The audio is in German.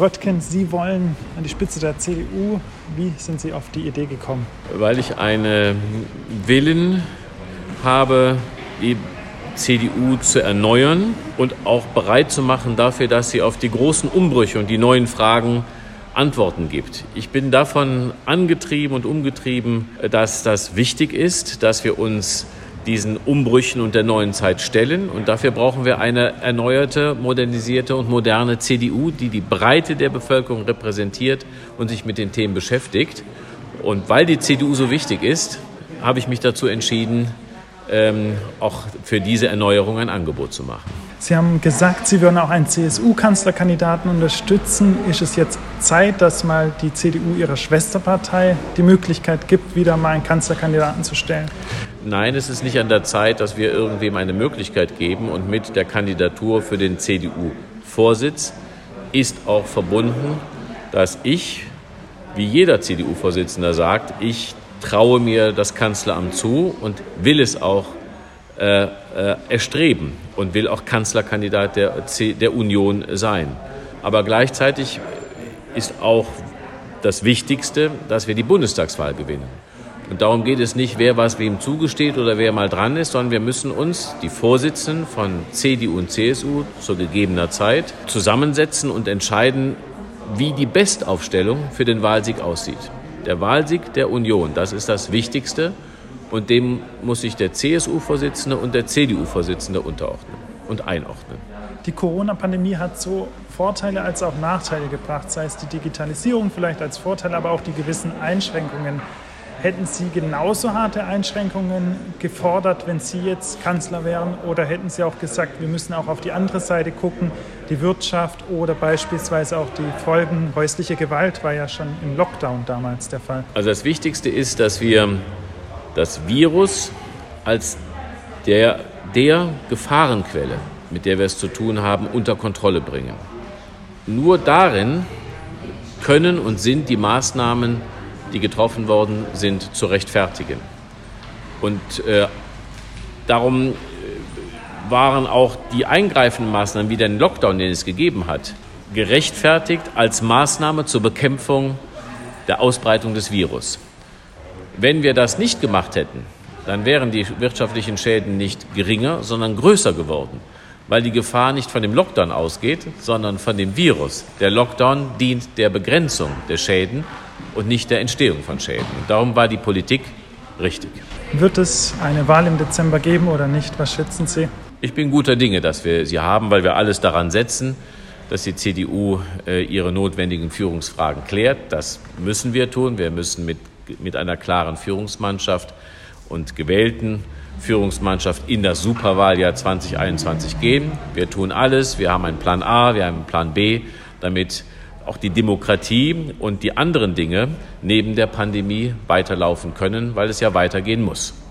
Röttgen, Sie wollen an die Spitze der CDU. Wie sind Sie auf die Idee gekommen? Weil ich einen Willen habe, die CDU zu erneuern und auch bereit zu machen dafür, dass sie auf die großen Umbrüche und die neuen Fragen Antworten gibt. Ich bin davon angetrieben und umgetrieben, dass das wichtig ist, dass wir uns diesen Umbrüchen und der neuen Zeit stellen. Und dafür brauchen wir eine erneuerte, modernisierte und moderne CDU, die die Breite der Bevölkerung repräsentiert und sich mit den Themen beschäftigt. Und weil die CDU so wichtig ist, habe ich mich dazu entschieden, ähm, auch für diese Erneuerung ein Angebot zu machen. Sie haben gesagt, Sie würden auch einen CSU-Kanzlerkandidaten unterstützen. Ist es jetzt Zeit, dass mal die CDU ihrer Schwesterpartei die Möglichkeit gibt, wieder mal einen Kanzlerkandidaten zu stellen? Nein, es ist nicht an der Zeit, dass wir irgendwem eine Möglichkeit geben. Und mit der Kandidatur für den CDU-Vorsitz ist auch verbunden, dass ich, wie jeder CDU-Vorsitzender sagt, ich traue mir das Kanzleramt zu und will es auch äh, äh, erstreben und will auch Kanzlerkandidat der, der Union sein. Aber gleichzeitig ist auch das Wichtigste, dass wir die Bundestagswahl gewinnen. Und darum geht es nicht, wer was wem zugesteht oder wer mal dran ist, sondern wir müssen uns, die Vorsitzenden von CDU und CSU, zu gegebener Zeit zusammensetzen und entscheiden, wie die Bestaufstellung für den Wahlsieg aussieht. Der Wahlsieg der Union, das ist das Wichtigste. Und dem muss sich der CSU-Vorsitzende und der CDU-Vorsitzende unterordnen und einordnen. Die Corona-Pandemie hat so Vorteile als auch Nachteile gebracht, sei es die Digitalisierung vielleicht als Vorteil, aber auch die gewissen Einschränkungen. Hätten Sie genauso harte Einschränkungen gefordert, wenn Sie jetzt Kanzler wären? Oder hätten Sie auch gesagt, wir müssen auch auf die andere Seite gucken, die Wirtschaft oder beispielsweise auch die Folgen häusliche Gewalt war ja schon im Lockdown damals der Fall? Also das Wichtigste ist, dass wir das Virus als der, der Gefahrenquelle, mit der wir es zu tun haben, unter Kontrolle bringen. Nur darin können und sind die Maßnahmen die getroffen worden sind, zu rechtfertigen. Und äh, darum äh, waren auch die eingreifenden Maßnahmen wie den Lockdown, den es gegeben hat, gerechtfertigt als Maßnahme zur Bekämpfung der Ausbreitung des Virus. Wenn wir das nicht gemacht hätten, dann wären die wirtschaftlichen Schäden nicht geringer, sondern größer geworden, weil die Gefahr nicht von dem Lockdown ausgeht, sondern von dem Virus. Der Lockdown dient der Begrenzung der Schäden und nicht der Entstehung von Schäden. Und darum war die Politik richtig. Wird es eine Wahl im Dezember geben oder nicht? Was schätzen Sie? Ich bin guter Dinge, dass wir sie haben, weil wir alles daran setzen, dass die CDU äh, ihre notwendigen Führungsfragen klärt. Das müssen wir tun. Wir müssen mit, mit einer klaren Führungsmannschaft und gewählten Führungsmannschaft in das Superwahljahr 2021 gehen. Wir tun alles. Wir haben einen Plan A, wir haben einen Plan B, damit auch die Demokratie und die anderen Dinge neben der Pandemie weiterlaufen können, weil es ja weitergehen muss.